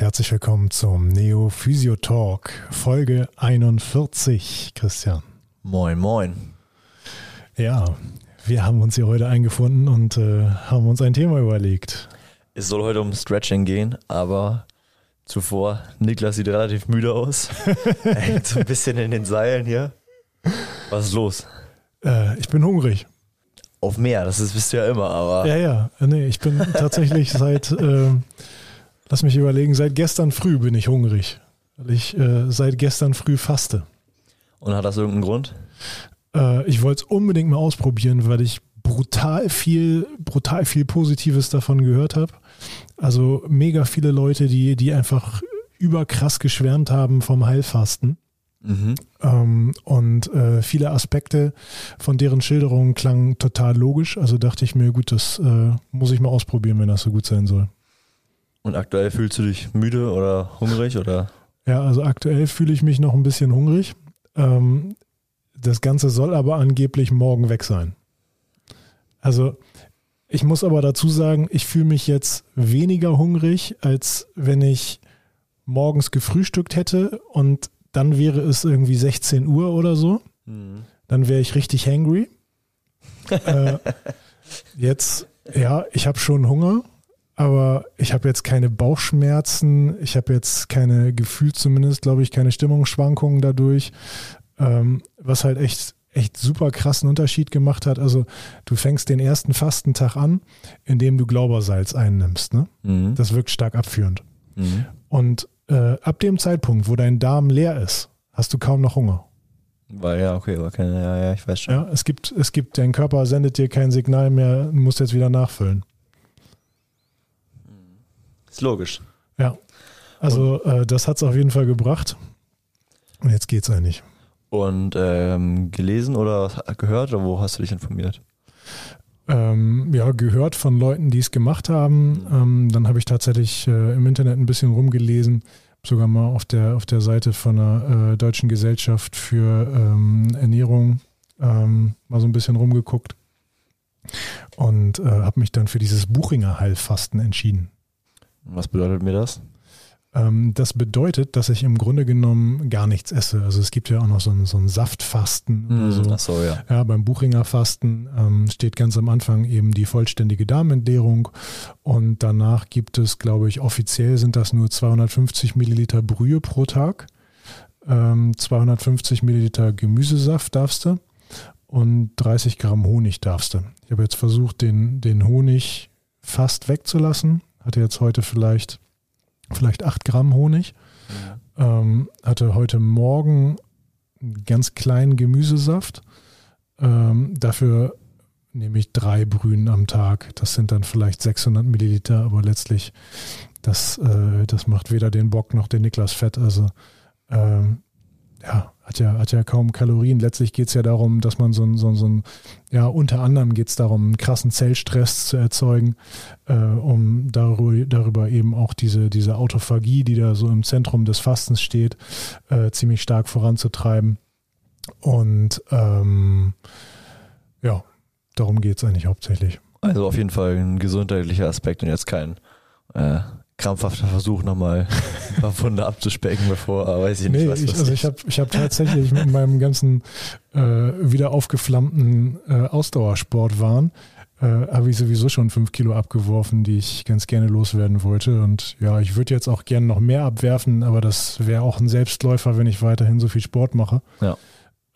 und herzlich willkommen zum Neo Physio Talk, Folge 41, Christian. Moin, moin. Ja, wir haben uns hier heute eingefunden und äh, haben uns ein Thema überlegt. Es soll heute um Stretching gehen, aber zuvor, Niklas sieht relativ müde aus. er hängt so ein bisschen in den Seilen hier. Was ist los? Äh, ich bin hungrig. Auf mehr, das ist, bist du ja immer, aber. Ja, ja, nee, ich bin tatsächlich seit, äh, lass mich überlegen, seit gestern früh bin ich hungrig. Weil ich äh, seit gestern früh faste. Und hat das irgendeinen Grund? Äh, ich wollte es unbedingt mal ausprobieren, weil ich brutal viel, brutal viel Positives davon gehört habe. Also mega viele Leute, die, die einfach überkrass geschwärmt haben vom Heilfasten. Mhm. Ähm, und äh, viele Aspekte von deren Schilderungen klangen total logisch. Also dachte ich mir, gut, das äh, muss ich mal ausprobieren, wenn das so gut sein soll. Und aktuell fühlst du dich müde oder hungrig oder? Ja, also aktuell fühle ich mich noch ein bisschen hungrig. Ähm, das Ganze soll aber angeblich morgen weg sein. Also ich muss aber dazu sagen, ich fühle mich jetzt weniger hungrig, als wenn ich morgens gefrühstückt hätte und dann wäre es irgendwie 16 Uhr oder so. Mhm. Dann wäre ich richtig hangry. äh, jetzt, ja, ich habe schon Hunger, aber ich habe jetzt keine Bauchschmerzen. Ich habe jetzt keine Gefühl zumindest, glaube ich, keine Stimmungsschwankungen dadurch. Ähm, was halt echt, echt super krassen Unterschied gemacht hat. Also du fängst den ersten Fastentag an, indem du Glaubersalz einnimmst. Ne? Mhm. Das wirkt stark abführend. Mhm. Und äh, ab dem Zeitpunkt, wo dein Darm leer ist, hast du kaum noch Hunger. Weil ja, okay, keine, ja, ja, ich weiß schon. Ja, es gibt, es gibt, dein Körper sendet dir kein Signal mehr, musst jetzt wieder nachfüllen. Ist logisch. Ja. Also äh, das hat es auf jeden Fall gebracht. Und jetzt geht's eigentlich. Und ähm, gelesen oder gehört oder wo hast du dich informiert? ähm, ja, gehört von Leuten, die es gemacht haben. Ähm, dann habe ich tatsächlich äh, im Internet ein bisschen rumgelesen, sogar mal auf der, auf der Seite von der äh, Deutschen Gesellschaft für ähm, Ernährung ähm, mal so ein bisschen rumgeguckt und äh, habe mich dann für dieses Buchinger Heilfasten entschieden. Was bedeutet mir das? Ähm, das bedeutet, dass ich im Grunde genommen gar nichts esse. Also es gibt ja auch noch so ein, so ein Saftfasten mm, so. So, ja. Ja, beim Buchinger Fasten ähm, steht ganz am Anfang eben die vollständige Darmentleerung und danach gibt es, glaube ich, offiziell sind das nur 250 Milliliter Brühe pro Tag, ähm, 250 Milliliter Gemüsesaft darfst du und 30 Gramm Honig darfst du. Ich habe jetzt versucht, den, den Honig fast wegzulassen. Hatte jetzt heute vielleicht vielleicht acht Gramm Honig. Ja. Ähm, hatte heute Morgen einen ganz kleinen Gemüsesaft. Ähm, dafür nehme ich drei Brühen am Tag. Das sind dann vielleicht 600 Milliliter, aber letztlich, das, äh, das macht weder den Bock noch den Niklas fett. Also, ähm, ja, hat ja, hat ja kaum Kalorien. Letztlich geht es ja darum, dass man so ein, so, so ein ja, unter anderem geht es darum, einen krassen Zellstress zu erzeugen, äh, um darüber, darüber eben auch diese, diese Autophagie, die da so im Zentrum des Fastens steht, äh, ziemlich stark voranzutreiben. Und ähm, ja, darum geht es eigentlich hauptsächlich. Also auf jeden Fall ein gesundheitlicher Aspekt und jetzt kein äh, krampfhafter Versuch, nochmal ein paar Funde abzuspecken, bevor, aber weiß ich nicht, nee, was ich, Also ich habe ich hab tatsächlich mit meinem ganzen äh, wieder aufgeflammten äh, Ausdauersportwahn äh, habe ich sowieso schon fünf Kilo abgeworfen, die ich ganz gerne loswerden wollte. Und ja, ich würde jetzt auch gerne noch mehr abwerfen, aber das wäre auch ein Selbstläufer, wenn ich weiterhin so viel Sport mache. Ja.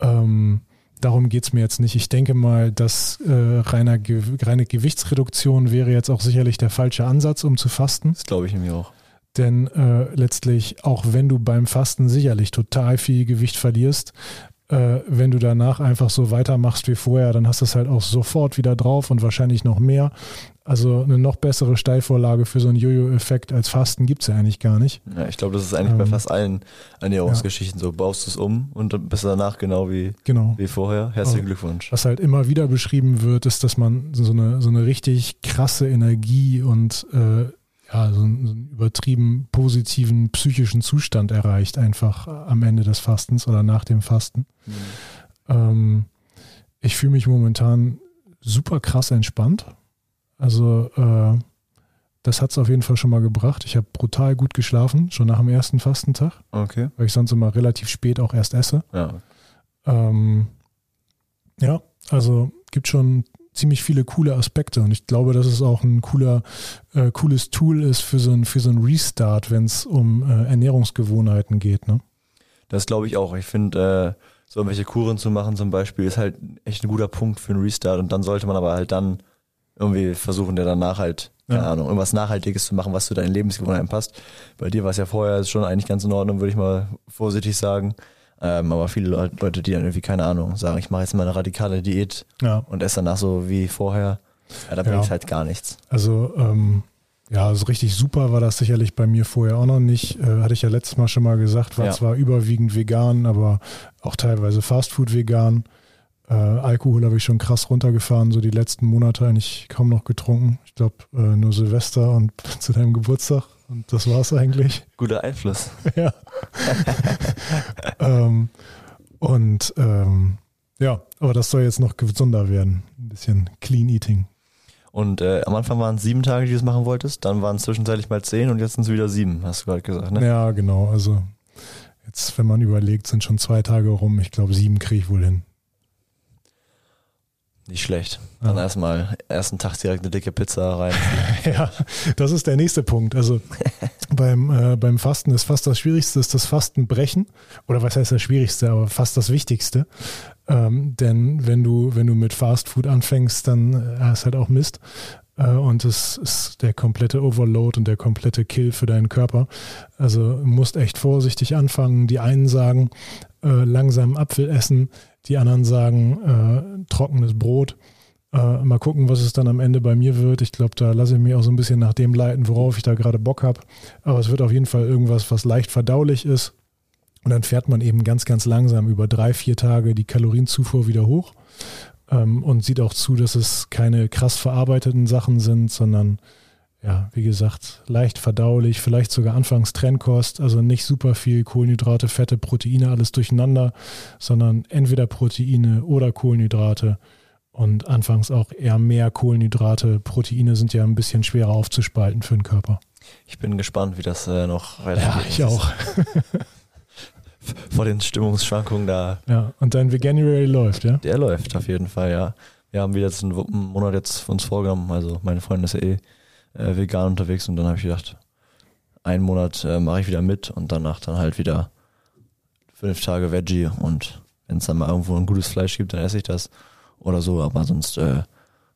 Ähm, darum geht es mir jetzt nicht. Ich denke mal, dass äh, reiner Ge reine Gewichtsreduktion wäre jetzt auch sicherlich der falsche Ansatz, um zu fasten. Das glaube ich nämlich auch. Denn äh, letztlich, auch wenn du beim Fasten sicherlich total viel Gewicht verlierst, äh, wenn du danach einfach so weitermachst wie vorher, dann hast du es halt auch sofort wieder drauf und wahrscheinlich noch mehr. Also eine noch bessere Steilvorlage für so einen Jojo-Effekt als Fasten gibt es ja eigentlich gar nicht. Ja, ich glaube, das ist eigentlich ähm, bei fast allen Ernährungsgeschichten ja. so. Baust du es um und bist danach genau wie, genau. wie vorher. Herzlichen Glückwunsch. Was halt immer wieder beschrieben wird, ist, dass man so eine, so eine richtig krasse Energie und äh, ja, so einen, so einen übertrieben positiven psychischen Zustand erreicht, einfach am Ende des Fastens oder nach dem Fasten. Mhm. Ähm, ich fühle mich momentan super krass entspannt also äh, das hat es auf jeden Fall schon mal gebracht. Ich habe brutal gut geschlafen, schon nach dem ersten Fastentag, Okay. weil ich sonst immer relativ spät auch erst esse. Ja. Ähm, ja, also gibt schon ziemlich viele coole Aspekte und ich glaube, dass es auch ein cooler, äh, cooles Tool ist für so ein, für so ein Restart, wenn es um äh, Ernährungsgewohnheiten geht. Ne? Das glaube ich auch. Ich finde, äh, so irgendwelche Kuren zu machen zum Beispiel ist halt echt ein guter Punkt für einen Restart und dann sollte man aber halt dann irgendwie versuchen, der danach halt, keine Ja. Ahnung, irgendwas Nachhaltiges zu machen, was zu deinen Lebensgewohnheiten passt. Bei dir war es ja vorher schon eigentlich ganz in Ordnung, würde ich mal vorsichtig sagen. Ähm, aber viele Leu- Leute, die dann irgendwie, keine Ahnung, sagen, ich mache jetzt mal eine radikale Diät Ja, und esse danach so wie vorher, ja, da Ja. bringt halt gar nichts. also ähm, ja, also richtig super war das sicherlich bei mir vorher auch noch nicht. Äh, hatte ich ja letztes Mal schon mal gesagt, war Ja. zwar überwiegend vegan, aber auch teilweise Fastfood vegan. Äh, Alkohol habe ich schon krass runtergefahren, so die letzten Monate eigentlich kaum noch getrunken. Ich glaube äh, nur Silvester und zu deinem Geburtstag und das war's eigentlich. Guter Einfluss. ja. ähm, und ähm, ja, aber das soll jetzt noch gesunder werden. Ein bisschen Clean Eating. Und äh, am Anfang waren es sieben Tage, die du es machen wolltest, dann waren es zwischenzeitlich mal zehn und jetzt sind es wieder sieben, hast du gerade gesagt, ne? Ja, genau. Also jetzt, wenn man überlegt, sind schon zwei Tage rum. Ich glaube, sieben kriege ich wohl hin. Nicht schlecht. Dann Ja. erstmal ersten Tag direkt eine dicke Pizza rein. Ja, das ist der nächste Punkt. Also beim, äh, beim Fasten ist fast das Schwierigste, ist das Fastenbrechen. Oder was heißt das Schwierigste, aber fast das Wichtigste. Ähm, denn wenn du, wenn du mit Fast Food anfängst, dann äh, ist halt auch Mist. Äh, und es ist der komplette Overload und der komplette Kill für deinen Körper. Also musst echt vorsichtig anfangen. Die einen sagen, äh, langsam Apfel essen, die anderen sagen, äh, trockenes Brot. Äh, mal gucken, was es dann am Ende bei mir wird. Ich glaube, da lasse ich mich auch so ein bisschen nach dem leiten, worauf ich da gerade Bock habe. Aber es wird auf jeden Fall irgendwas, was leicht verdaulich ist. Und dann fährt man eben ganz, ganz langsam über drei, vier Tage die Kalorienzufuhr wieder hoch ähm, und sieht auch zu, dass es keine krass verarbeiteten Sachen sind, sondern ja, wie gesagt, leicht verdaulich, vielleicht sogar anfangs Trennkost, also nicht super viel Kohlenhydrate, Fette, Proteine, alles durcheinander, sondern entweder Proteine oder Kohlenhydrate und anfangs auch eher mehr Kohlenhydrate. Proteine sind ja ein bisschen schwerer aufzuspalten für den Körper. Ich bin gespannt, wie das äh, noch Ja, weitergeht. ich auch. Vor den Stimmungsschwankungen da. Ja, und dein Veganuary läuft, ja? Der läuft auf jeden Fall, ja. Wir haben wieder jetzt einen Monat jetzt uns vorgenommen. Also meine Freundin ist ja eh äh, vegan unterwegs und dann habe ich gedacht, einen Monat äh, mache ich wieder mit und danach dann halt wieder fünf Tage Veggie und wenn es dann mal irgendwo ein gutes Fleisch gibt, dann esse ich das oder so. Aber sonst, äh,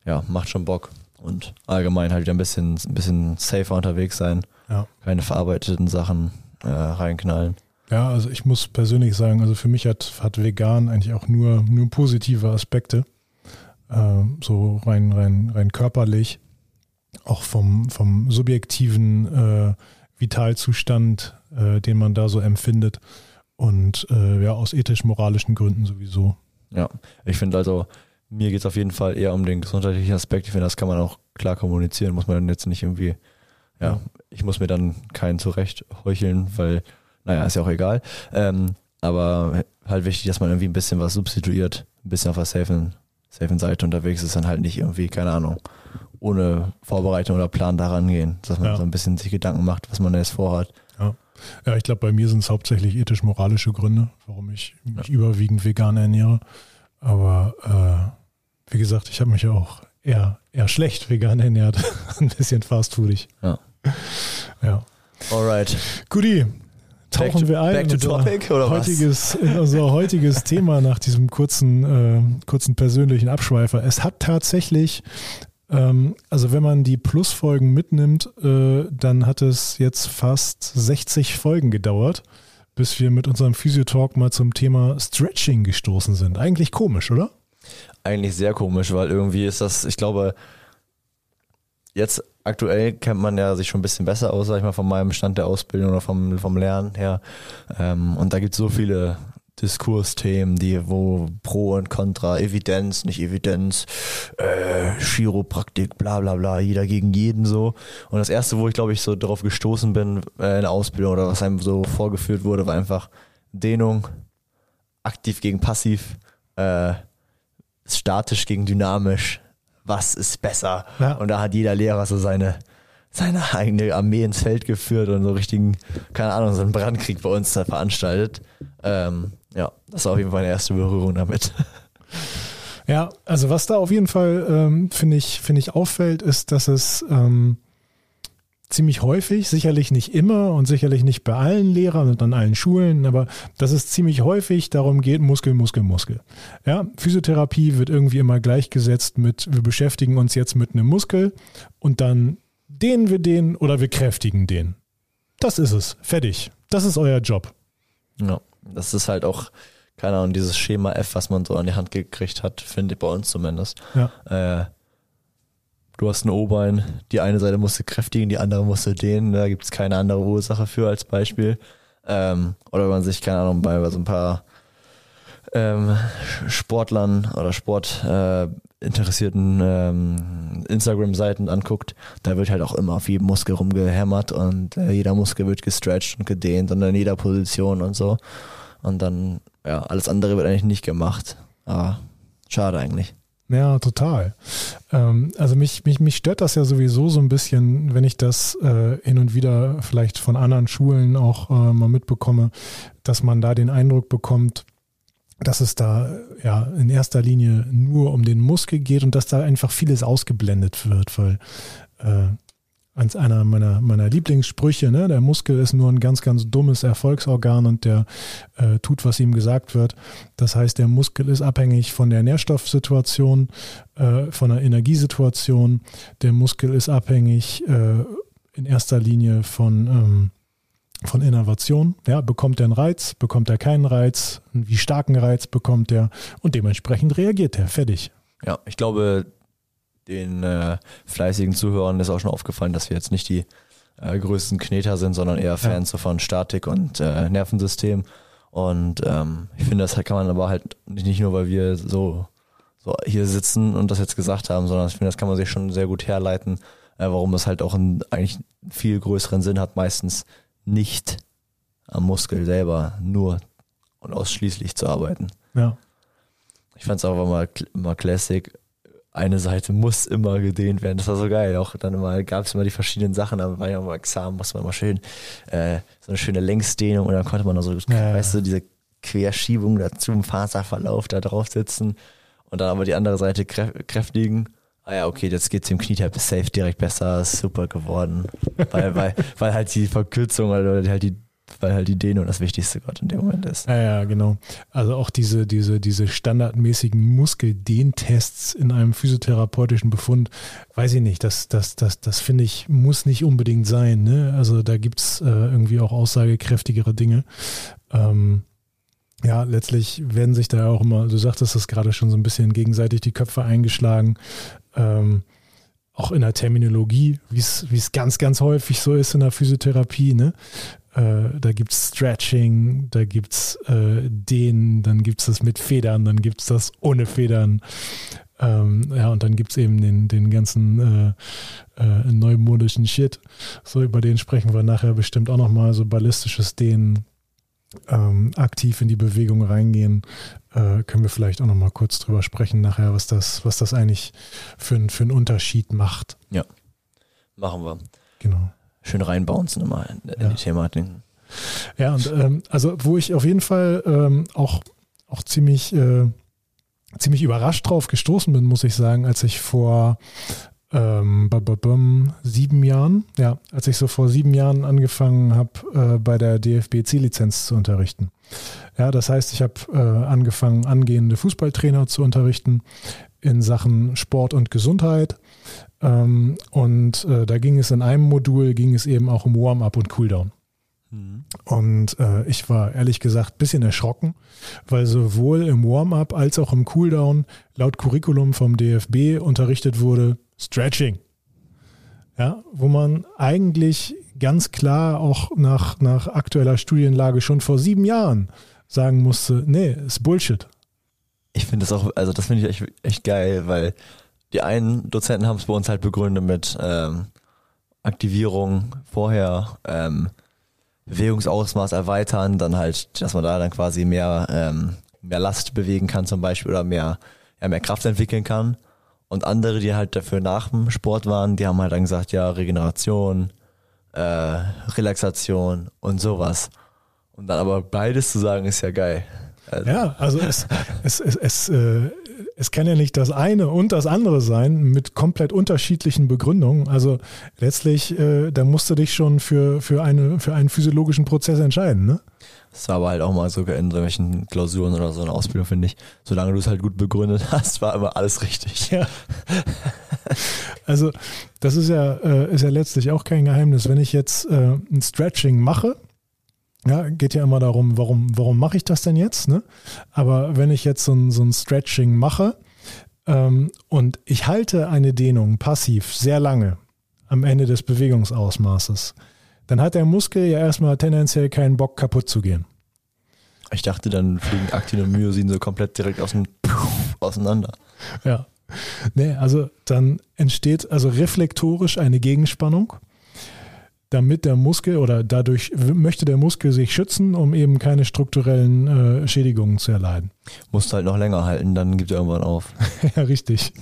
ja, macht schon Bock und allgemein halt wieder ein bisschen, ein bisschen safer unterwegs sein. Ja. Keine verarbeiteten Sachen äh, reinknallen. Ja, also ich muss persönlich sagen, also für mich hat, hat vegan eigentlich auch nur, nur positive Aspekte. Ähm, so rein, rein, rein körperlich, auch vom, vom subjektiven äh, Vitalzustand, äh, den man da so empfindet. Und äh, ja, aus ethisch-moralischen Gründen sowieso. Ja, ich finde also, mir geht es auf jeden Fall eher um den gesundheitlichen Aspekt. Ich finde, das kann man auch klar kommunizieren. Muss man dann jetzt nicht irgendwie, ja, Ja. ich muss mir dann keinen zurecht heucheln, weil, naja, ist ja auch egal. Ähm, aber halt wichtig, dass man irgendwie ein bisschen was substituiert, ein bisschen auf der safen, safen Seite unterwegs ist, dann halt nicht irgendwie, keine Ahnung, ohne Vorbereitung oder Plan daran gehen, dass man Ja. so ein bisschen sich Gedanken macht, was man jetzt vorhat. Ja, ich glaube, bei mir sind es hauptsächlich ethisch-moralische Gründe, warum ich mich überwiegend vegan ernähre. Aber äh, wie gesagt, ich habe mich ja auch eher, eher schlecht vegan ernährt. Ein bisschen fastfoodig. Ja. Ja. Alright. Guti, tauchen to- wir ein back to unser topic, oder was? heutiges, in unser heutiges Thema nach diesem kurzen, äh, kurzen persönlichen Abschweifer. Es hat tatsächlich, also wenn man die Plusfolgen mitnimmt, äh, dann hat es jetzt fast 60 Folgen gedauert, bis wir mit unserem Physiotalk mal zum Thema Stretching gestoßen sind. Eigentlich komisch, oder? eigentlich sehr komisch, weil irgendwie ist das, ich glaube, jetzt aktuell kennt man ja sich schon ein bisschen besser aus, sag ich mal, von meinem Stand der Ausbildung oder vom, vom Lernen her. Ähm, und da gibt es so viele Diskursthemen, die, wo Pro und Contra, Evidenz, nicht Evidenz, äh, Chiropraktik, bla bla bla, jeder gegen jeden so. Und das erste, wo ich glaube ich so drauf gestoßen bin äh, in der Ausbildung oder was einem so vorgeführt wurde, war einfach Dehnung, aktiv gegen passiv, äh, statisch gegen dynamisch. Was ist besser? Ja. Und da hat jeder Lehrer so seine, seine eigene Armee ins Feld geführt und so richtigen, keine Ahnung, so einen Brandkrieg bei uns da veranstaltet. Ähm, ja, das war auf jeden Fall meine erste Berührung damit. Ja, also was da auf jeden Fall, ähm, finde ich, finde ich auffällt, ist, dass es ähm, ziemlich häufig, sicherlich nicht immer und sicherlich nicht bei allen Lehrern und an allen Schulen, aber dass es ziemlich häufig darum geht, Muskel, Muskel, Muskel. Ja, Physiotherapie wird irgendwie immer gleichgesetzt mit, wir beschäftigen uns jetzt mit einem Muskel und dann dehnen wir den oder wir kräftigen den. Das ist es. Fertig. Das ist euer Job. Ja, das ist halt auch, keine Ahnung, dieses Schema F, was man so an die Hand gekriegt hat, finde ich bei uns zumindest. Ja. Äh, du hast ein O-Bein, die eine Seite musst du kräftigen, die andere musst du dehnen, da gibt es keine andere Ursache für als Beispiel. Ähm, oder wenn man sich, keine Ahnung, bei, bei so ein paar ähm, Sportlern oder Sportinteressierten äh, ähm, Instagram-Seiten anguckt, da wird halt auch immer auf jedem Muskel rumgehämmert und äh, jeder Muskel wird gestretched und gedehnt und in jeder Position und so. Und dann, ja, alles andere wird eigentlich nicht gemacht. Aber schade eigentlich. Ja, total. Ähm, also mich, mich, mich stört das ja sowieso so ein bisschen, wenn ich das äh, hin und wieder vielleicht von anderen Schulen auch äh, mal mitbekomme, dass man da den Eindruck bekommt, dass es da ja in erster Linie nur um den Muskel geht und dass da einfach vieles ausgeblendet wird, weil äh, eins einer meiner, meiner Lieblingssprüche, ne? der Muskel ist nur ein ganz, ganz dummes Erfolgsorgan und der äh, tut, was ihm gesagt wird. Das heißt, der Muskel ist abhängig von der Nährstoffsituation, äh, von der Energiesituation. Der Muskel ist abhängig äh, in erster Linie von ähm, von Innovation. Ja, bekommt er einen Reiz, bekommt er keinen Reiz, wie starken Reiz bekommt er und dementsprechend reagiert er. Fertig. Ja, ich glaube, den äh, fleißigen Zuhörern ist auch schon aufgefallen, dass wir jetzt nicht die äh, größten Kneter sind, sondern eher Fans ja. von Statik und äh, Nervensystem. Und ähm, ich finde, das kann man aber halt nicht nur, weil wir so, so hier sitzen und das jetzt gesagt haben, sondern ich finde, das kann man sich schon sehr gut herleiten, äh, warum es halt auch einen eigentlich viel größeren Sinn hat, meistens nicht am Muskel selber nur und ausschließlich zu arbeiten. Ja. Ich fand es auch mal, mal Classic. Eine Seite muss immer gedehnt werden. Das war so geil. Auch dann immer gab es immer die verschiedenen Sachen. Aber war ja immer Examen, musste man immer schön äh, so eine schöne Längsdehnung und dann konnte man noch so, ja, weißt du, diese Querschiebung dazu im Faserverlauf da drauf sitzen und dann aber die andere Seite kräftigen ah ja, okay, jetzt geht's dem Knietab safe direkt besser, super geworden. weil, weil, weil halt die Verkürzung oder halt die weil halt die Dehnung das Wichtigste gerade in dem Moment ist. Ja, ja, genau. Also auch diese, diese, diese standardmäßigen Muskeldehntests in einem physiotherapeutischen Befund, weiß ich nicht, das, das, das, das finde ich, muss nicht unbedingt sein. Ne? Also da gibt's äh, irgendwie auch aussagekräftigere Dinge. Ähm, ja, letztlich werden sich da auch immer, du sagtest das gerade schon so ein bisschen gegenseitig die Köpfe eingeschlagen ähm, auch in der Terminologie, wie es ganz, ganz häufig so ist in der Physiotherapie, ne? Äh, da gibt es Stretching, da gibt es äh, Dehnen, dann gibt es das mit Federn, dann gibt es das ohne Federn. Ähm, ja, und dann gibt es eben den, den ganzen äh, äh, neumodischen Shit. So, über den sprechen wir nachher bestimmt auch nochmal, so ballistisches Dehnen, ähm, aktiv in die Bewegung reingehen, äh, können wir vielleicht auch noch mal kurz drüber sprechen nachher, was das, was das eigentlich für, für einen Unterschied macht. Ja, machen wir. Genau. Schön reinbouncen immer in, in ja. die Thematik. Ja, und ähm, also wo ich auf jeden Fall ähm, auch, auch ziemlich, äh, ziemlich überrascht drauf gestoßen bin, muss ich sagen, als ich vor ähm, sieben Jahren, ja, als ich so vor sieben Jahren angefangen habe, äh, bei der DFB C-Lizenz zu unterrichten. Ja, das heißt, ich habe äh, angefangen, angehende Fußballtrainer zu unterrichten in Sachen Sport und Gesundheit. Ähm, und äh, da ging es in einem Modul, ging es eben auch um Warm-up und Cooldown. Mhm. Und äh, ich war ehrlich gesagt ein bisschen erschrocken, weil sowohl im Warm-up als auch im Cooldown laut Curriculum vom DFB unterrichtet wurde Stretching. Ja, wo man eigentlich ganz klar auch nach, nach aktueller Studienlage schon vor sieben Jahren sagen musste, nee, ist Bullshit. Ich finde das auch, also das finde ich echt, echt geil, weil die einen Dozenten haben es bei uns halt begründet mit ähm, Aktivierung vorher, ähm, Bewegungsausmaß erweitern, dann halt, dass man da dann quasi mehr, ähm, mehr Last bewegen kann zum Beispiel oder mehr, ja, mehr Kraft entwickeln kann. Und andere, die halt dafür nach dem Sport waren, die haben halt dann gesagt, ja, Regeneration, äh, Relaxation und sowas. Und dann aber beides zu sagen, ist ja geil. Also. Ja, also es, es, es, es, äh, es kann ja nicht das eine und das andere sein mit komplett unterschiedlichen Begründungen. Also letztlich, äh, da musst du dich schon für, für, eine, für einen physiologischen Prozess entscheiden, ne? Das war aber halt auch mal sogar in solchen Klausuren oder so eine Ausbildung, finde ich. Solange du es halt gut begründet hast, war immer alles richtig. Ja. Also, das ist ja, äh, ist ja letztlich auch kein Geheimnis. Wenn ich jetzt äh, ein Stretching mache, ja, geht ja immer darum, warum, warum mache ich das denn jetzt? Ne? Aber wenn ich jetzt so ein, so ein Stretching mache ähm, und ich halte eine Dehnung passiv sehr lange am Ende des Bewegungsausmaßes, dann hat der Muskel ja erstmal tendenziell keinen Bock kaputt zu gehen. Ich dachte, dann fliegen Aktin und Myosin so komplett direkt aus dem auseinander. Ja. Nee, also dann entsteht also reflektorisch eine Gegenspannung damit der Muskel oder dadurch möchte der Muskel sich schützen, um eben keine strukturellen äh, Schädigungen zu erleiden. Musst halt noch länger halten, dann gibt er irgendwann auf. ja, richtig.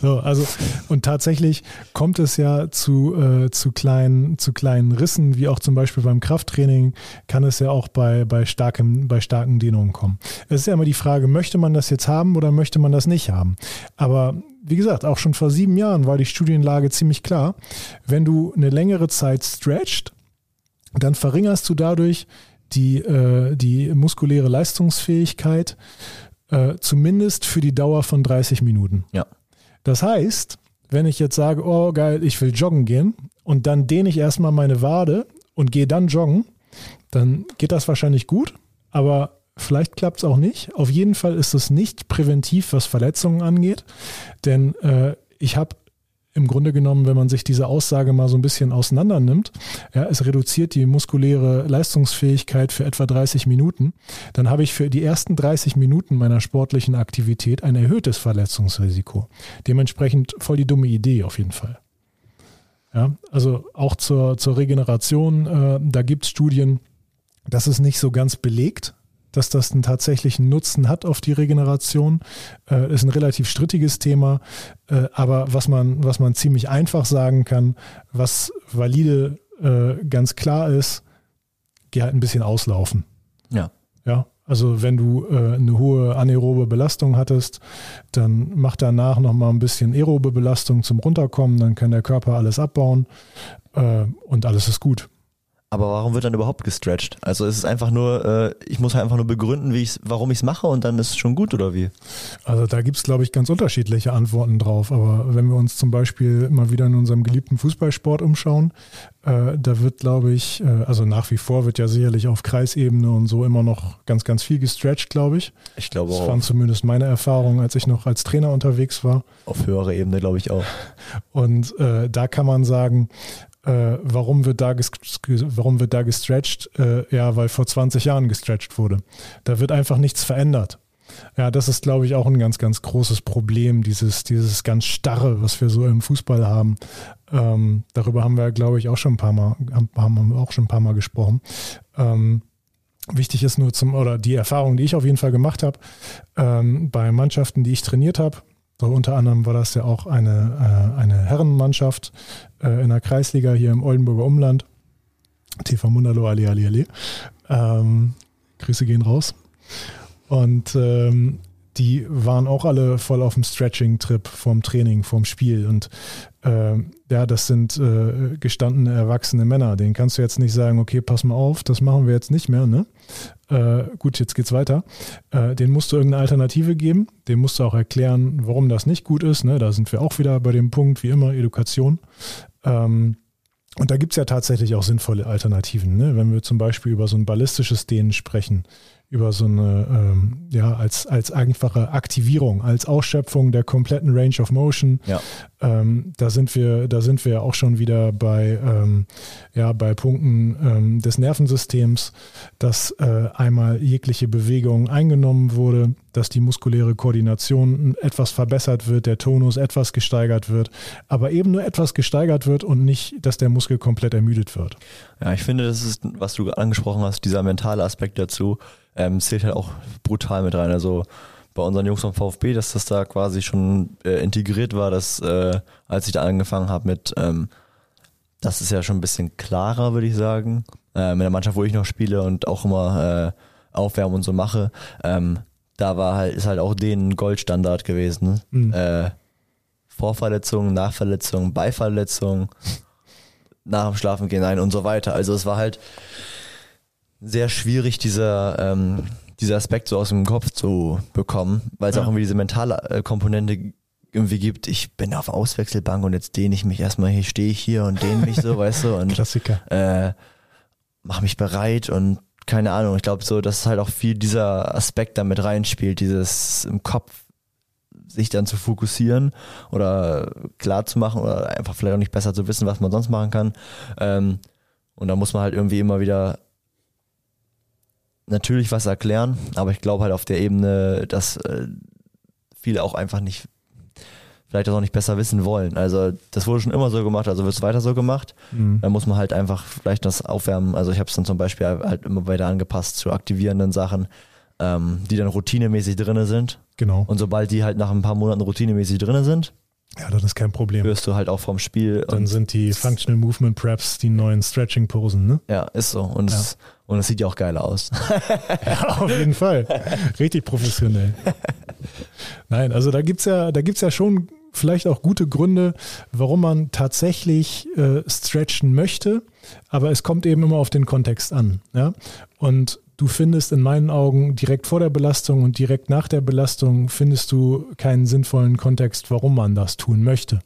So, also und tatsächlich kommt es ja zu, äh, zu, kleinen, zu kleinen Rissen, wie auch zum Beispiel beim Krafttraining, kann es ja auch bei, bei, starkem, bei starken Dehnungen kommen. Es ist ja immer die Frage, möchte man das jetzt haben oder möchte man das nicht haben? Aber wie gesagt, auch schon vor sieben Jahren war die Studienlage ziemlich klar. Wenn du eine längere Zeit stretcht, dann verringerst du dadurch die, äh, die muskuläre Leistungsfähigkeit äh, zumindest für die Dauer von 30 Minuten. Ja. Das heißt, wenn ich jetzt sage, oh geil, ich will joggen gehen und dann dehne ich erstmal meine Wade und gehe dann joggen, dann geht das wahrscheinlich gut, aber Vielleicht klappt es auch nicht. Auf jeden Fall ist es nicht präventiv, was Verletzungen angeht. Denn äh, ich habe im Grunde genommen, wenn man sich diese Aussage mal so ein bisschen auseinander nimmt, ja, es reduziert die muskuläre Leistungsfähigkeit für etwa 30 Minuten, dann habe ich für die ersten 30 Minuten meiner sportlichen Aktivität ein erhöhtes Verletzungsrisiko. Dementsprechend voll die dumme Idee auf jeden Fall. Ja, also auch zur, zur Regeneration, äh, da gibt es Studien, das ist nicht so ganz belegt, dass das einen tatsächlichen Nutzen hat auf die Regeneration. Äh, ist ein relativ strittiges Thema, äh, aber was man, was man ziemlich einfach sagen kann, was valide äh, ganz klar ist, geh halt ein bisschen auslaufen. Ja. Ja, also wenn du äh, eine hohe anaerobe Belastung hattest, dann mach danach nochmal ein bisschen aerobe Belastung zum Runterkommen, dann kann der Körper alles abbauen äh, und alles ist gut. Aber warum wird dann überhaupt gestretched? Also es ist einfach nur, äh, ich muss halt einfach nur begründen, wie ich's, warum ich es mache und dann ist es schon gut oder wie? Also da gibt es, glaube ich, ganz unterschiedliche Antworten drauf. Aber wenn wir uns zum Beispiel mal wieder in unserem geliebten Fußballsport umschauen, äh, da wird, glaube ich, äh, also nach wie vor wird ja sicherlich auf Kreisebene und so immer noch ganz, ganz viel gestretched, glaube ich. Ich glaube das auch. Das waren zumindest meine Erfahrungen, als ich noch als Trainer unterwegs war. Auf höherer Ebene, glaube ich auch. Und äh, da kann man sagen, äh, warum, wird da warum wird da gestretched? Äh, ja, weil vor 20 Jahren gestretched wurde. Da wird einfach nichts verändert. Ja, das ist, glaube ich, auch ein ganz, ganz großes Problem, dieses, dieses ganz Starre, was wir so im Fußball haben. Ähm, darüber haben wir, glaube ich, auch schon ein paar Mal, haben, auch schon ein paar Mal gesprochen. Ähm, wichtig ist nur zum, oder die Erfahrung, die ich auf jeden Fall gemacht habe, ähm, bei Mannschaften, die ich trainiert habe, so unter anderem war das ja auch eine, äh, eine Herrenmannschaft äh, in der Kreisliga hier im Oldenburger Umland. TV Mundalo, Ali, Ali, Ali. Ähm, Grüße gehen raus. Und ähm, die waren auch alle voll auf dem Stretching-Trip vorm Training, vorm Spiel. Und äh, ja, das sind äh, gestandene, erwachsene Männer. Denen kannst du jetzt nicht sagen, okay, pass mal auf, das machen wir jetzt nicht mehr. Ne? Äh, gut, jetzt geht's weiter. Äh, den musst du irgendeine Alternative geben. Den musst du auch erklären, warum das nicht gut ist. Ne? Da sind wir auch wieder bei dem Punkt, wie immer, Education. Ähm, und da gibt es ja tatsächlich auch sinnvolle Alternativen. Ne? Wenn wir zum Beispiel über so ein ballistisches Dehnen sprechen, über so eine, ähm, ja, als, als einfache Aktivierung, als Ausschöpfung der kompletten Range of Motion. Ja. Ähm, da sind wir, da sind wir auch schon wieder bei, ähm, ja, bei Punkten ähm, des Nervensystems, dass äh, einmal jegliche Bewegung eingenommen wurde, dass die muskuläre Koordination etwas verbessert wird, der Tonus etwas gesteigert wird, aber eben nur etwas gesteigert wird und nicht, dass der Muskel komplett ermüdet wird. Ja, ich finde, das ist, was du angesprochen hast, dieser mentale Aspekt dazu, ähm, zählt halt auch brutal mit rein. Also bei unseren Jungs vom VfB, dass das da quasi schon äh, integriert war, dass äh, als ich da angefangen habe mit, ähm, das ist ja schon ein bisschen klarer, würde ich sagen, äh, mit der Mannschaft, wo ich noch spiele und auch immer äh, Aufwärmen und so mache. Ähm, da war halt, ist halt auch den Goldstandard gewesen. Mhm. Äh, Vorverletzung, Nachverletzung, Beiverletzung, nach dem Schlafen gehen ein und so weiter. Also es war halt sehr schwierig, dieser, ähm, dieser Aspekt so aus dem Kopf zu bekommen, weil es ja. auch irgendwie diese mentale äh, Komponente irgendwie gibt, ich bin auf Auswechselbank und jetzt dehne ich mich erstmal, hier stehe ich hier und dehne mich so, weißt du, und Klassiker. Äh, mach mich bereit und keine Ahnung, ich glaube so, dass halt auch viel dieser Aspekt damit reinspielt, dieses im Kopf sich dann zu fokussieren oder klar zu machen oder einfach vielleicht auch nicht besser zu wissen, was man sonst machen kann. Ähm, und da muss man halt irgendwie immer wieder natürlich was erklären, aber ich glaube halt auf der Ebene, dass äh, viele auch einfach nicht, vielleicht auch nicht besser wissen wollen. Also das wurde schon immer so gemacht, also wird es weiter so gemacht. Mhm. Da muss man halt einfach vielleicht das aufwärmen. Also ich habe es dann zum Beispiel halt immer weiter angepasst zu aktivierenden Sachen, ähm, die dann routinemäßig drinne sind. Genau. Und sobald die halt nach ein paar Monaten routinemäßig drinne sind, ja, das ist kein Problem. Hörst du halt auch vom Spiel. Dann sind die Functional Movement Preps die neuen Stretching-Posen, ne? Ja, ist so. Und, ja. es, und es sieht ja auch geil aus. ja, auf jeden Fall. Richtig professionell. Nein, also da gibt's ja, da gibt's ja schon vielleicht auch gute Gründe, warum man tatsächlich äh, stretchen möchte, aber es kommt eben immer auf den Kontext an. Ja? Und du findest in meinen Augen direkt vor der Belastung und direkt nach der Belastung findest du keinen sinnvollen Kontext, warum man das tun möchte.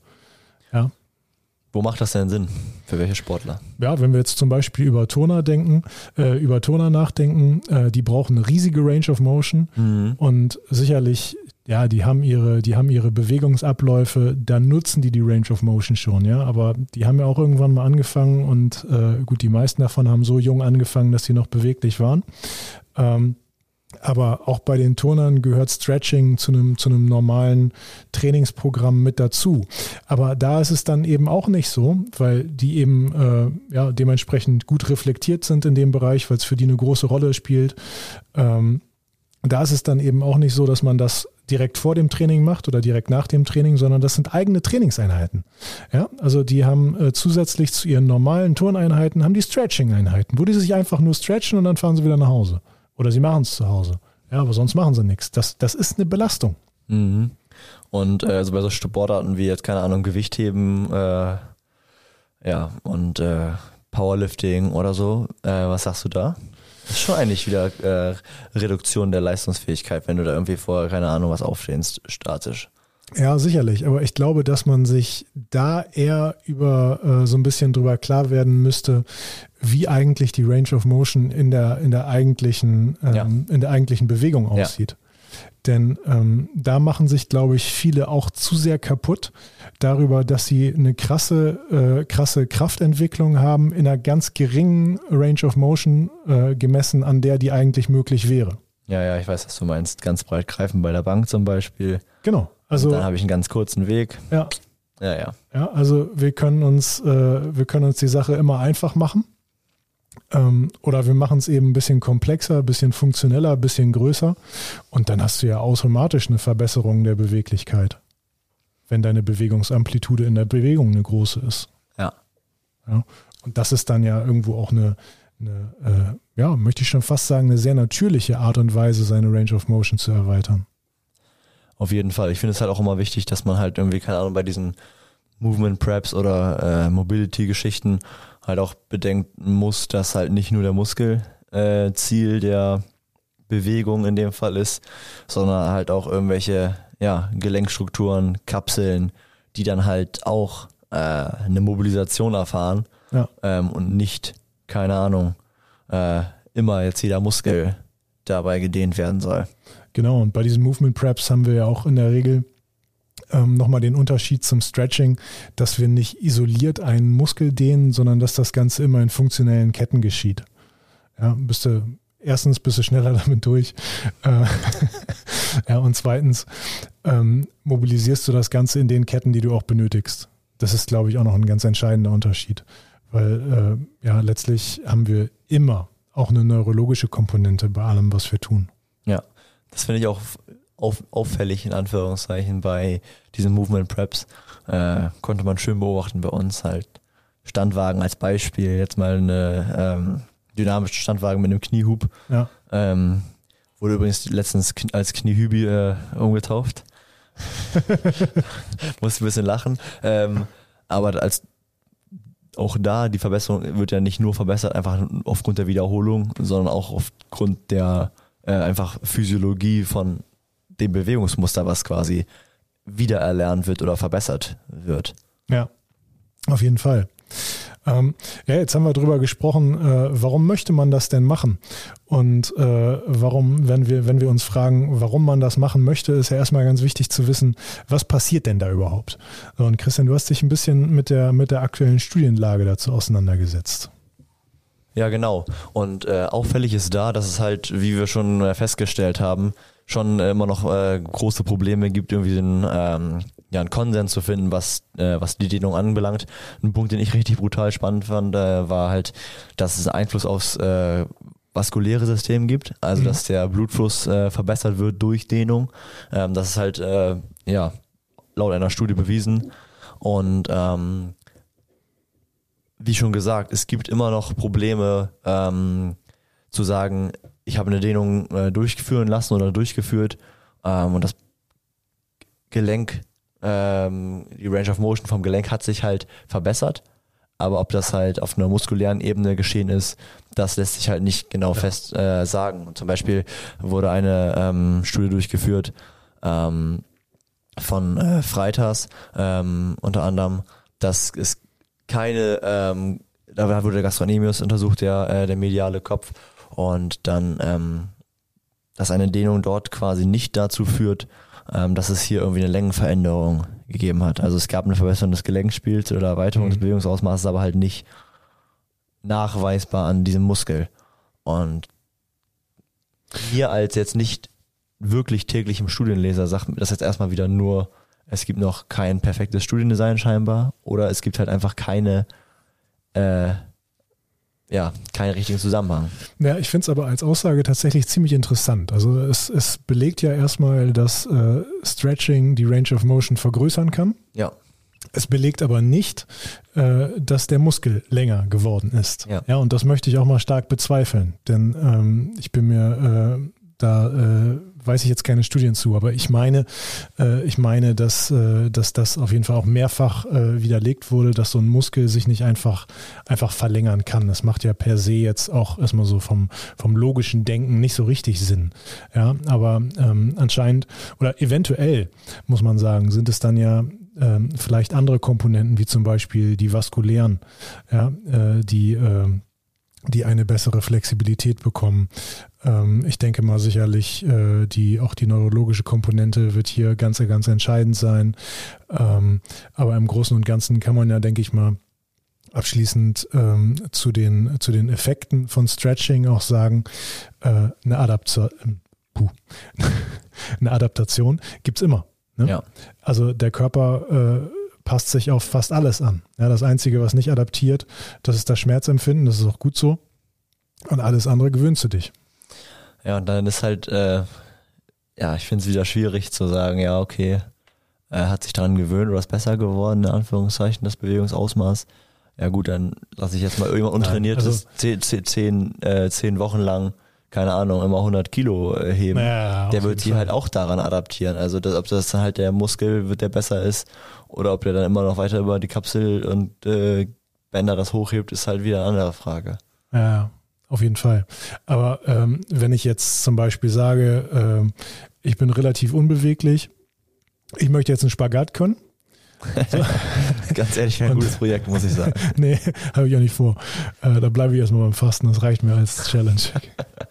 Ja. Wo macht das denn Sinn? Für welche Sportler? Ja, wenn wir jetzt zum Beispiel über Toner denken, äh, über Toner nachdenken, äh, die brauchen eine riesige Range of Motion mhm. und sicherlich ja, die haben ihre, die haben ihre Bewegungsabläufe, da nutzen die die Range of Motion schon, ja. Aber die haben ja auch irgendwann mal angefangen und äh, gut, die meisten davon haben so jung angefangen, dass sie noch beweglich waren. Ähm, aber auch bei den Turnern gehört Stretching zu einem, zu einem normalen Trainingsprogramm mit dazu. Aber da ist es dann eben auch nicht so, weil die eben äh, ja, dementsprechend gut reflektiert sind in dem Bereich, weil es für die eine große Rolle spielt. Ähm, da ist es dann eben auch nicht so, dass man das direkt vor dem Training macht oder direkt nach dem Training, sondern das sind eigene Trainingseinheiten. Ja, also die haben äh, zusätzlich zu ihren normalen Turneinheiten haben die Stretching-Einheiten, wo die sich einfach nur stretchen und dann fahren sie wieder nach Hause. Oder sie machen es zu Hause. Ja, aber sonst machen sie nichts. Das, das ist eine Belastung. Mhm. Und äh, also bei so Sportarten wie jetzt, keine Ahnung, Gewichtheben, äh, ja, und äh, Powerlifting oder so, äh, was sagst du da? Das ist schon eigentlich wieder äh, Reduktion der Leistungsfähigkeit, wenn du da irgendwie vor, keine Ahnung, was aufstehst, statisch. Ja, sicherlich. Aber ich glaube, dass man sich da eher über äh, so ein bisschen drüber klar werden müsste, wie eigentlich die Range of Motion in der, in der eigentlichen, ähm, ja. in der eigentlichen Bewegung aussieht. Ja. Denn ähm, da machen sich, glaube ich, viele auch zu sehr kaputt darüber, dass sie eine krasse, äh, krasse Kraftentwicklung haben in einer ganz geringen Range of Motion äh, gemessen, an der die eigentlich möglich wäre. Ja, ja, ich weiß, was du meinst. Ganz breit greifen bei der Bank zum Beispiel. Genau. Also, dann habe ich einen ganz kurzen Weg. Ja. Ja, ja. Ja, also wir können uns, äh, wir können uns die Sache immer einfach machen. Ähm, oder wir machen es eben ein bisschen komplexer, ein bisschen funktioneller, ein bisschen größer. Und dann hast du ja automatisch eine Verbesserung der Beweglichkeit, wenn deine Bewegungsamplitude in der Bewegung eine große ist. Ja. ja. Und das ist dann ja irgendwo auch eine, eine äh, ja, möchte ich schon fast sagen, eine sehr natürliche Art und Weise, seine Range of Motion zu erweitern. Auf jeden Fall. Ich finde es halt auch immer wichtig, dass man halt irgendwie, keine Ahnung, bei diesen Movement Preps oder äh, Mobility-Geschichten halt auch bedenken muss, dass halt nicht nur der Muskel äh, Ziel der Bewegung in dem Fall ist, sondern halt auch irgendwelche ja, Gelenkstrukturen, Kapseln, die dann halt auch äh, eine Mobilisation erfahren ja. ähm, und nicht, keine Ahnung, äh, immer jetzt jeder Muskel dabei gedehnt werden soll. Genau, und bei diesen Movement Preps haben wir ja auch in der Regel ähm, nochmal den Unterschied zum Stretching, dass wir nicht isoliert einen Muskel dehnen, sondern dass das Ganze immer in funktionellen Ketten geschieht. Ja, bist du, erstens bist du schneller damit durch. Äh, ja, und zweitens ähm, mobilisierst du das Ganze in den Ketten, die du auch benötigst. Das ist, glaube ich, auch noch ein ganz entscheidender Unterschied. Weil äh, ja, letztlich haben wir immer auch eine neurologische Komponente bei allem, was wir tun. Das finde ich auch auf, auffällig in Anführungszeichen bei diesen Movement Preps. Äh, konnte man schön beobachten bei uns halt. Standwagen als Beispiel, jetzt mal eine ähm, dynamische Standwagen mit einem Kniehub. Ja. Ähm, wurde übrigens letztens als Kniehübi äh, umgetauft. Muss ein bisschen lachen. Ähm, aber als auch da die Verbesserung wird ja nicht nur verbessert, einfach aufgrund der Wiederholung, sondern auch aufgrund der äh, einfach Physiologie von dem Bewegungsmuster, was quasi wiedererlernt wird oder verbessert wird. Ja, auf jeden Fall. Ähm, ja, jetzt haben wir drüber gesprochen, äh, warum möchte man das denn machen? Und äh, warum, wenn wir, wenn wir uns fragen, warum man das machen möchte, ist ja erstmal ganz wichtig zu wissen, was passiert denn da überhaupt? Und Christian, du hast dich ein bisschen mit der, mit der aktuellen Studienlage dazu auseinandergesetzt. Ja, genau. Und äh, auffällig ist da, dass es halt, wie wir schon äh, festgestellt haben, schon äh, immer noch äh, große Probleme gibt, irgendwie den, ähm, ja, einen Konsens zu finden, was, äh, was die Dehnung anbelangt. Ein Punkt, den ich richtig brutal spannend fand, äh, war halt, dass es Einfluss aufs äh, vaskuläre System gibt, also Mhm. dass der Blutfluss äh, verbessert wird durch Dehnung. Ähm, das ist halt, äh, ja, laut einer Studie bewiesen. Und ähm, wie schon gesagt, es gibt immer noch Probleme ähm, zu sagen, ich habe eine Dehnung äh, durchführen lassen oder durchgeführt ähm, und das Gelenk, ähm, die Range of Motion vom Gelenk hat sich halt verbessert, aber ob das halt auf einer muskulären Ebene geschehen ist, das lässt sich halt nicht genau fest äh, sagen. Und zum Beispiel wurde eine ähm, Studie durchgeführt ähm, von äh, Freitas ähm, unter anderem, dass es keine, ähm, da wurde der Gastronemius untersucht, der, äh, der mediale Kopf und dann, ähm, dass eine Dehnung dort quasi nicht dazu führt, ähm, dass es hier irgendwie eine Längenveränderung gegeben hat. Also es gab eine Verbesserung des Gelenkspiels oder Erweiterung Mhm. des Bewegungsausmaßes, aber halt nicht nachweisbar an diesem Muskel. Und mir als jetzt nicht wirklich täglichem Studienleser sagt mir das jetzt erstmal wieder nur, es gibt noch kein perfektes Studiendesign scheinbar oder es gibt halt einfach keine, äh, ja, keinen richtigen Zusammenhang. Ja, ich finde es aber als Aussage tatsächlich ziemlich interessant. Also es, es belegt ja erstmal, dass äh, Stretching die Range of Motion vergrößern kann. Ja. Es belegt aber nicht, äh, dass der Muskel länger geworden ist. Ja. ja, und das möchte ich auch mal stark bezweifeln, denn ähm, ich bin mir äh, da äh, weiß ich jetzt keine Studien zu, aber ich meine, äh, ich meine, dass, äh, dass das auf jeden Fall auch mehrfach äh, widerlegt wurde, dass so ein Muskel sich nicht einfach, einfach verlängern kann. Das macht ja per se jetzt auch erstmal so vom, vom logischen Denken nicht so richtig Sinn. Ja, aber ähm, anscheinend oder eventuell muss man sagen, sind es dann ja ähm, vielleicht andere Komponenten, wie zum Beispiel die vaskulären, ja, äh, die, äh, die eine bessere Flexibilität bekommen. Ähm, ich denke mal sicherlich, äh, die, auch die neurologische Komponente wird hier ganz, ganz entscheidend sein. Ähm, aber im Großen und Ganzen kann man ja, denke ich mal, abschließend ähm, zu, den, zu den Effekten von Stretching auch sagen, äh, eine, Adapta puh, eine Adaptation gibt's immer. Ne? Ja. Also der Körper äh, passt sich auf fast alles an. Ja, das Einzige, was nicht adaptiert, das ist das Schmerzempfinden, das ist auch gut so. Und alles andere gewöhnst du dich. Ja, und dann ist halt, äh, ja, ich finde es wieder schwierig zu sagen, ja, okay, er hat sich daran gewöhnt oder ist besser geworden, in Anführungszeichen, das Bewegungsausmaß. Ja gut, dann lasse ich jetzt mal irgendjemand untrainiertes also- zehn, zehn, äh, zehn Wochen lang, keine Ahnung, immer 100 Kilo äh, heben. Ja, der wird sich halt auch daran adaptieren. Also das, ob das dann halt der Muskel wird, der besser ist, oder ob der dann immer noch weiter über die Kapsel und äh, Bänder das hochhebt, ist halt wieder eine andere Frage. Ja, auf jeden Fall. Aber ähm, wenn ich jetzt zum Beispiel sage, ähm, ich bin relativ unbeweglich, ich möchte jetzt einen Spagat können. Ganz ehrlich, ein gutes Projekt, muss ich sagen. nee, habe ich auch nicht vor. Äh, da bleibe ich erstmal beim Fasten, das reicht mir als Challenge.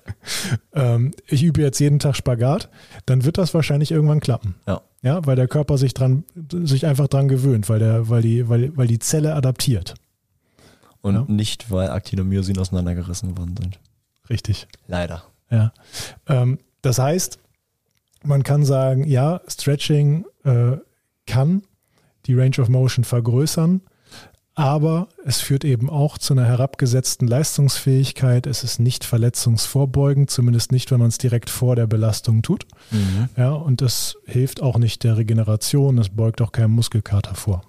ähm, ich übe jetzt jeden Tag Spagat, dann wird das wahrscheinlich irgendwann klappen. Ja. Ja, weil der Körper sich dran, sich einfach dran gewöhnt, weil der, weil die, weil, weil die Zelle adaptiert. Und Ja. nicht, weil Aktin und Myosin auseinandergerissen worden sind. Richtig. Leider. Ja. Ähm, das heißt, man kann sagen, ja, Stretching äh, kann die Range of Motion vergrößern, aber es führt eben auch zu einer herabgesetzten Leistungsfähigkeit. Es ist nicht verletzungsvorbeugend, zumindest nicht, wenn man es direkt vor der Belastung tut. Mhm. Ja, und es hilft auch nicht der Regeneration, es beugt auch keinen Muskelkater vor.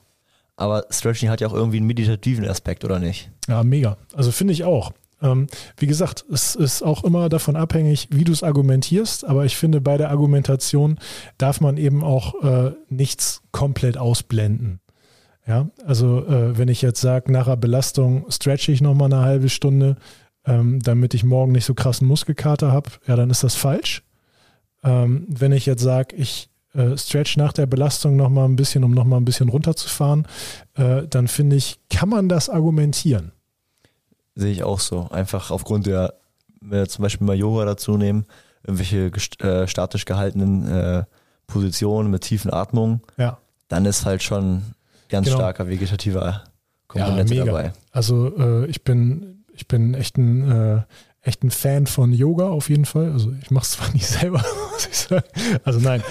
Aber Stretching hat ja auch irgendwie einen meditativen Aspekt, oder nicht? Ja, mega. Also finde ich auch. Ähm, wie gesagt, es ist auch immer davon abhängig, wie du es argumentierst, aber ich finde, bei der Argumentation darf man eben auch äh, nichts komplett ausblenden. Ja, also äh, wenn ich jetzt sage, nach der Belastung stretche ich nochmal eine halbe Stunde, ähm, damit ich morgen nicht so krassen Muskelkater habe, ja, dann ist das falsch. Ähm, wenn ich jetzt sage, ich äh, stretch nach der Belastung nochmal ein bisschen, um nochmal ein bisschen runterzufahren, äh, dann finde ich, kann man das argumentieren. Sehe ich auch so. Einfach aufgrund der, wenn wir zum Beispiel mal Yoga dazu nehmen, irgendwelche äh, statisch gehaltenen äh, Positionen mit tiefen Atmungen, ja. dann ist halt schon ganz genau. starker vegetativer Komponente ja, dabei. Also äh, ich bin, ich bin echt ein, äh, echt ein Fan von Yoga auf jeden Fall. Also ich mache es zwar nicht selber, muss ich sagen. Also nein,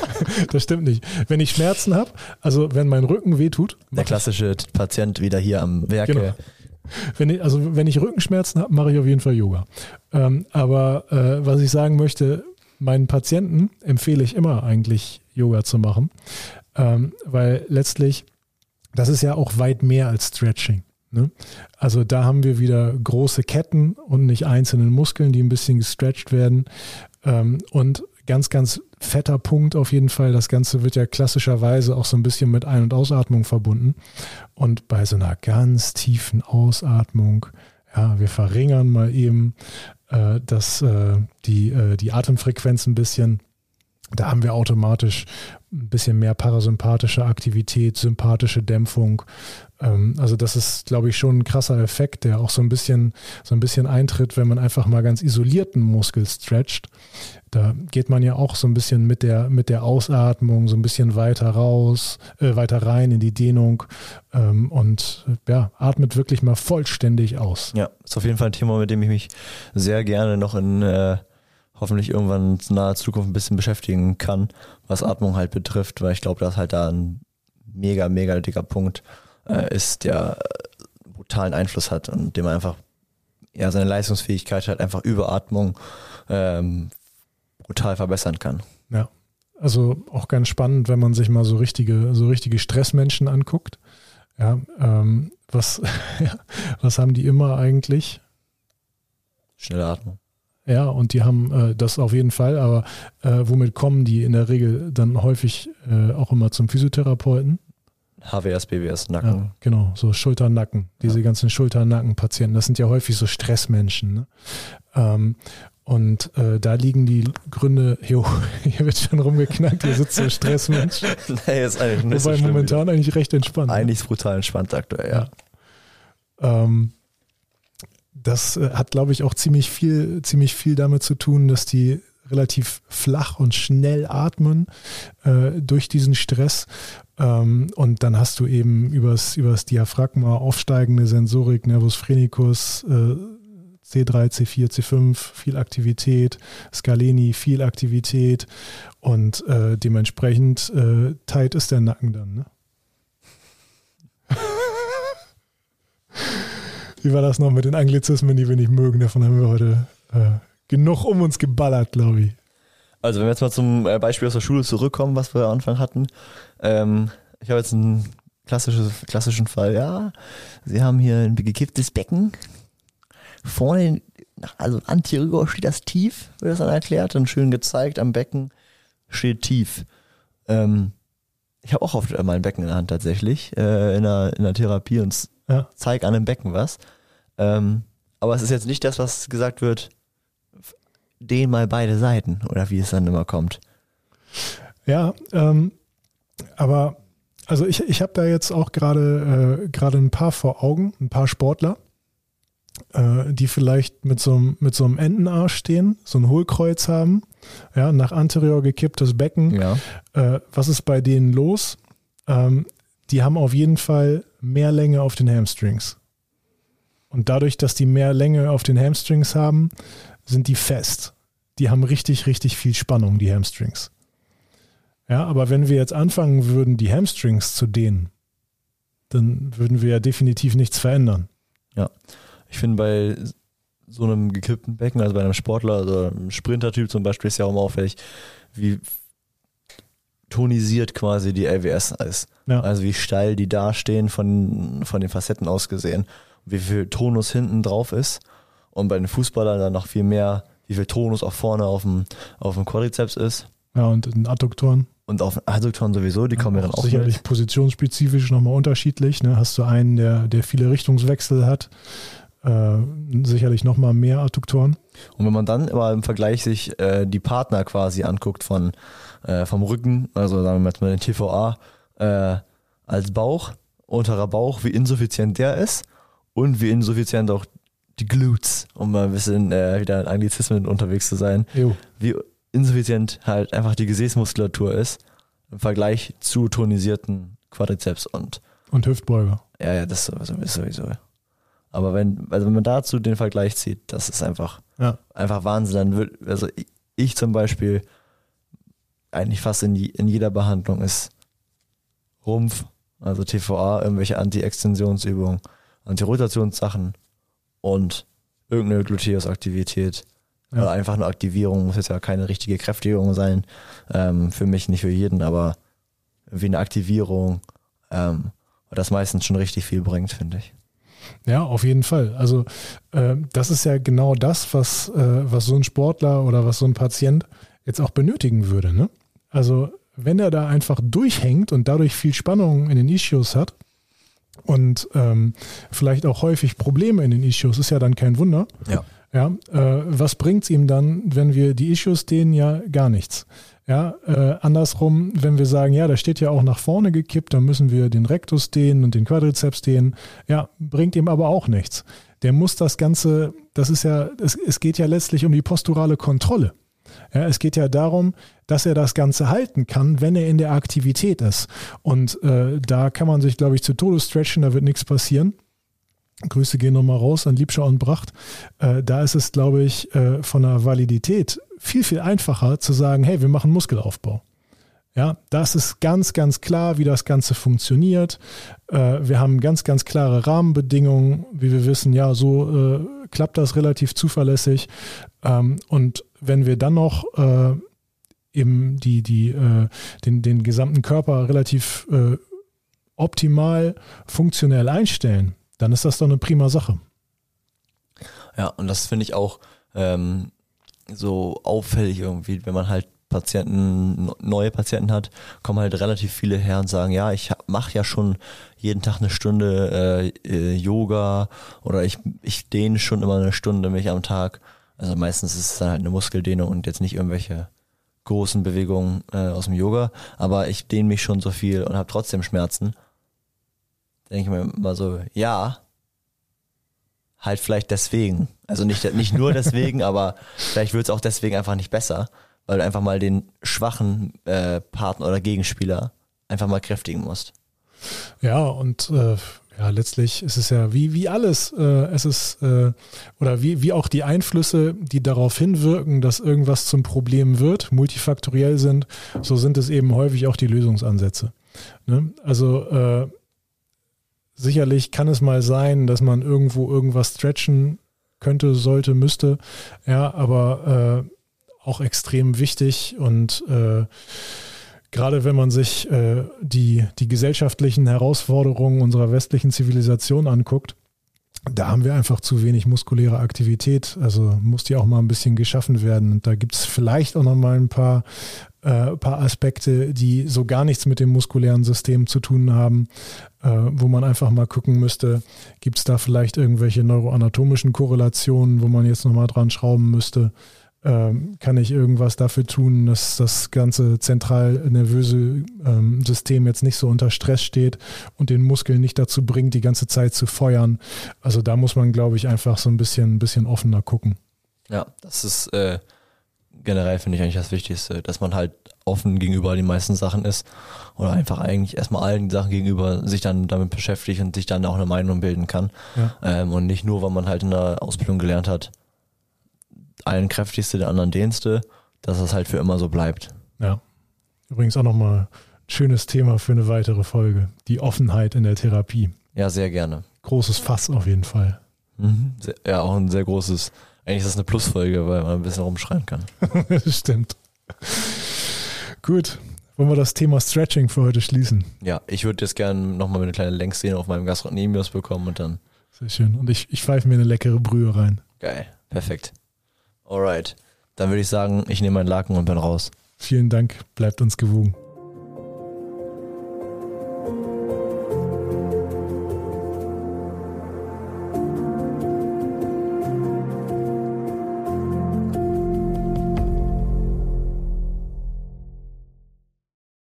das stimmt nicht. Wenn ich Schmerzen habe, also wenn mein Rücken wehtut. Der klassische Patient wieder hier am Werke. Genau. Wenn ich, also wenn ich Rückenschmerzen habe, mache ich auf jeden Fall Yoga. Ähm, aber äh, was ich sagen möchte, meinen Patienten empfehle ich immer eigentlich Yoga zu machen, ähm, weil letztlich das ist ja auch weit mehr als Stretching. Ne? Also da haben wir wieder große Ketten und nicht einzelne Muskeln, die ein bisschen gestretched werden. Ähm, und ganz, ganz fetter Punkt auf jeden Fall. Das Ganze wird ja klassischerweise auch so ein bisschen mit Ein- und Ausatmung verbunden. Und bei so einer ganz tiefen Ausatmung, ja, wir verringern mal eben äh, das, äh, die, äh, die Atemfrequenz ein bisschen. Da haben wir automatisch ein bisschen mehr parasympathische Aktivität, sympathische Dämpfung. Ähm, also das ist, glaube ich, schon ein krasser Effekt, der auch so ein bisschen, so ein bisschen eintritt, wenn man einfach mal ganz isolierten Muskel stretcht. Da geht man ja auch so ein bisschen mit der, mit der Ausatmung so ein bisschen weiter raus, äh, weiter rein in die Dehnung ähm, und ja, atmet wirklich mal vollständig aus. Ja, ist auf jeden Fall ein Thema, mit dem ich mich sehr gerne noch in äh hoffentlich irgendwann in naher Zukunft ein bisschen beschäftigen kann, was Atmung halt betrifft, weil ich glaube, dass halt da ein mega, mega dicker Punkt äh, ist, der äh, brutalen Einfluss hat und dem einfach ja seine Leistungsfähigkeit halt einfach über Atmung ähm, brutal verbessern kann. Ja. Also auch ganz spannend, wenn man sich mal so richtige, so richtige Stressmenschen anguckt. Ja, ähm, was, was haben die immer eigentlich? Schnelle Atmung. Ja, und die haben äh, das auf jeden Fall, aber äh, womit kommen die in der Regel dann häufig äh, auch immer zum Physiotherapeuten? HWS, BWS, Nacken. Ja, genau, so Schulter, Nacken. Diese ja. ganzen Schulter-Nacken-Patienten, das sind ja häufig so Stressmenschen. Ne? Ähm, und äh, da liegen die Gründe, jo, hier wird schon rumgeknackt, hier sitzt so ein Stressmensch. nee, ist eigentlich nicht Wobei so momentan eigentlich recht entspannt. Ne? Eigentlich ne? brutal entspannt aktuell, ja. ja. Ähm, das äh, hat, glaube ich, auch ziemlich viel, ziemlich viel damit zu tun, dass die relativ flach und schnell atmen äh, durch diesen Stress. Ähm, und dann hast du eben übers, übers Diaphragma aufsteigende Sensorik, Nervus phrenicus, äh, C3, C4, C5, viel Aktivität, Scaleni, viel Aktivität und äh, dementsprechend äh, tight ist der Nacken dann. Ne? Wie war das noch mit den Anglizismen, die wir nicht mögen? Davon haben wir heute äh, genug um uns geballert, glaube ich. Also wenn wir jetzt mal zum äh, Beispiel aus der Schule zurückkommen, was wir am Anfang hatten. Ähm, ich habe jetzt einen klassisches, klassischen Fall. Ja, Sie haben hier ein gekipptes Becken. Vorne, also anterior steht das tief, wird das dann erklärt und schön gezeigt am Becken steht tief. Ähm, ich habe auch oft mal ein Becken in der Hand tatsächlich, äh, in, der, in der Therapie und ja. zeig an dem Becken was. Ähm, aber es ist jetzt nicht das, was gesagt wird, den mal beide Seiten oder wie es dann immer kommt. Ja, ähm, aber also ich, ich habe da jetzt auch gerade äh, gerade ein paar vor Augen, ein paar Sportler, äh, die vielleicht mit so, mit so einem Entenarsch stehen, so ein Hohlkreuz haben, ja, nach anterior gekipptes Becken. Ja. Äh, was ist bei denen los? Ähm, die haben auf jeden Fall mehr Länge auf den Hamstrings. Und dadurch, dass die mehr Länge auf den Hamstrings haben, sind die fest. Die haben richtig, richtig viel Spannung, die Hamstrings. Ja, aber wenn wir jetzt anfangen würden, die Hamstrings zu dehnen, dann würden wir ja definitiv nichts verändern. Ja, ich finde bei so einem gekippten Becken, also bei einem Sportler, also einem Sprintertyp zum Beispiel, ist ja auch immer auffällig, wie tonisiert quasi die LWS ist. Ja. Also wie steil die dastehen von, von den Facetten aus gesehen, wie viel Tonus hinten drauf ist und bei den Fußballern dann noch viel mehr, wie viel Tonus auch vorne auf dem, auf dem Quadrizeps ist. Ja, und in Adduktoren. Und auf den Adduktoren sowieso, die ja, kommen ja dann auch Sicherlich mit. positionsspezifisch nochmal unterschiedlich. Ne? Hast du einen, der, der viele Richtungswechsel hat, äh, sicherlich nochmal mehr Adduktoren. Und wenn man dann aber im Vergleich sich äh, die Partner quasi anguckt von, äh, vom Rücken, also sagen wir jetzt mal den TVA, äh, als Bauch, unterer Bauch, wie insuffizient der ist und wie insuffizient auch die Glutes, um mal ein bisschen äh, wieder in Anglizismen unterwegs zu sein, jo. wie insuffizient halt einfach die Gesäßmuskulatur ist im Vergleich zu tonisierten Quadrizeps und und Hüftbeuger. Ja, ja, das sowieso. sowieso. Aber wenn, also wenn man dazu den Vergleich zieht, das ist einfach, ja. einfach Wahnsinn. Dann wird, also ich, ich zum Beispiel eigentlich fast in, in jeder Behandlung ist Rumpf, also TVA, irgendwelche Anti-Extensionsübungen, Anti-Rotationssachen und irgendeine Gluteusaktivität. Ja. Oder einfach eine Aktivierung, muss jetzt ja keine richtige Kräftigung sein. Ähm, für mich, nicht für jeden, aber wie eine Aktivierung, ähm, das meistens schon richtig viel bringt, finde ich. Ja, auf jeden Fall. Also äh, das ist ja genau das, was, äh, was so ein Sportler oder was so ein Patient jetzt auch benötigen würde. Ne? Also wenn er da einfach durchhängt und dadurch viel Spannung in den Ischios hat und ähm, vielleicht auch häufig Probleme in den Ischios, ist ja dann kein Wunder. Ja. Ja, äh, was bringt es ihm dann, wenn wir die Issues dehnen? Ja, gar nichts. Ja, äh, andersrum, wenn wir sagen, ja, da steht ja auch nach vorne gekippt, dann müssen wir den Rectus dehnen und den Quadrizeps dehnen. Ja, bringt ihm aber auch nichts. Der muss das Ganze, das ist ja, es, es geht ja letztlich um die posturale Kontrolle. Ja, es geht ja darum, dass er das Ganze halten kann, wenn er in der Aktivität ist. Und äh, da kann man sich, glaube ich, zu Tode stretchen, da wird nichts passieren. Grüße gehen nochmal raus an Liebscher und Bracht. Äh, da ist es, glaube ich, äh, von der Validität viel, viel einfacher zu sagen, hey, wir machen Muskelaufbau. Ja, das ist ganz, ganz klar, wie das Ganze funktioniert. Äh, wir haben ganz, ganz klare Rahmenbedingungen, wie wir wissen, ja, so äh, klappt das relativ zuverlässig. Ähm, und wenn wir dann noch äh, eben die, die, äh, den, den gesamten Körper relativ äh, optimal funktionell einstellen, dann ist das doch eine prima Sache. Ja, und das finde ich auch ähm, so auffällig irgendwie, wenn man halt Patienten, neue Patienten hat, kommen halt relativ viele her und sagen, ja, ich mache ja schon jeden Tag eine Stunde äh, äh, Yoga oder ich, ich dehne schon immer eine Stunde mich am Tag. Also meistens ist es dann halt eine Muskeldehnung und jetzt nicht irgendwelche großen Bewegungen äh, aus dem Yoga, aber ich dehne mich schon so viel und habe trotzdem Schmerzen. Denke ich mir immer so, ja, halt vielleicht deswegen. Also nicht, nicht nur deswegen, aber vielleicht wird es auch deswegen einfach nicht besser, weil du einfach mal den schwachen äh, Partner oder Gegenspieler einfach mal kräftigen musst. Ja, und äh, ja, letztlich ist es ja wie, wie alles, äh, es ist, äh, oder wie, wie auch die Einflüsse, die darauf hinwirken, dass irgendwas zum Problem wird, multifaktoriell sind, so sind es eben häufig auch die Lösungsansätze. Ne? Also äh, sicherlich kann es mal sein, dass man irgendwo irgendwas stretchen könnte, sollte, müsste. Ja, aber äh, auch extrem wichtig und äh, gerade wenn man sich äh, die, die gesellschaftlichen Herausforderungen unserer westlichen Zivilisation anguckt, da haben wir einfach zu wenig muskuläre Aktivität. Also muss die auch mal ein bisschen geschaffen werden. Und da gibt es vielleicht auch noch mal ein paar, äh, paar Aspekte, die so gar nichts mit dem muskulären System zu tun haben, äh, wo man einfach mal gucken müsste, gibt es da vielleicht irgendwelche neuroanatomischen Korrelationen, wo man jetzt noch mal dran schrauben müsste ähm, kann ich irgendwas dafür tun, dass das ganze zentral nervöse ähm, System jetzt nicht so unter Stress steht und den Muskeln nicht dazu bringt, die ganze Zeit zu feuern. Also da muss man, glaube ich, einfach so ein bisschen, ein bisschen offener gucken. Ja, das ist äh, generell finde ich eigentlich das Wichtigste, dass man halt offen gegenüber den meisten Sachen ist oder einfach eigentlich erstmal allen Sachen gegenüber sich dann damit beschäftigt und sich dann auch eine Meinung bilden kann. Ja. Ähm, und nicht nur, weil man halt in der Ausbildung gelernt hat, einen kräftigste, der anderen dehnste, dass es halt für immer so bleibt. Ja. Übrigens auch nochmal Schönes Thema für eine weitere Folge. Die Offenheit in der Therapie. Ja, sehr gerne. Großes Fass auf jeden Fall. Mhm. Ja, auch ein sehr großes. Eigentlich ist das eine Plusfolge, weil man ein bisschen rumschreien kann. das stimmt. Gut. Wollen wir das Thema Stretching für heute schließen? Ja, ich würde jetzt gerne nochmal eine kleine Lenkszene auf meinem Gastronymius bekommen und dann. Sehr schön. Und ich, ich pfeife mir eine leckere Brühe rein. Geil. Perfekt. Alright. Dann würde ich sagen, ich nehme meinen Laken und bin raus. Vielen Dank. Bleibt uns gewogen.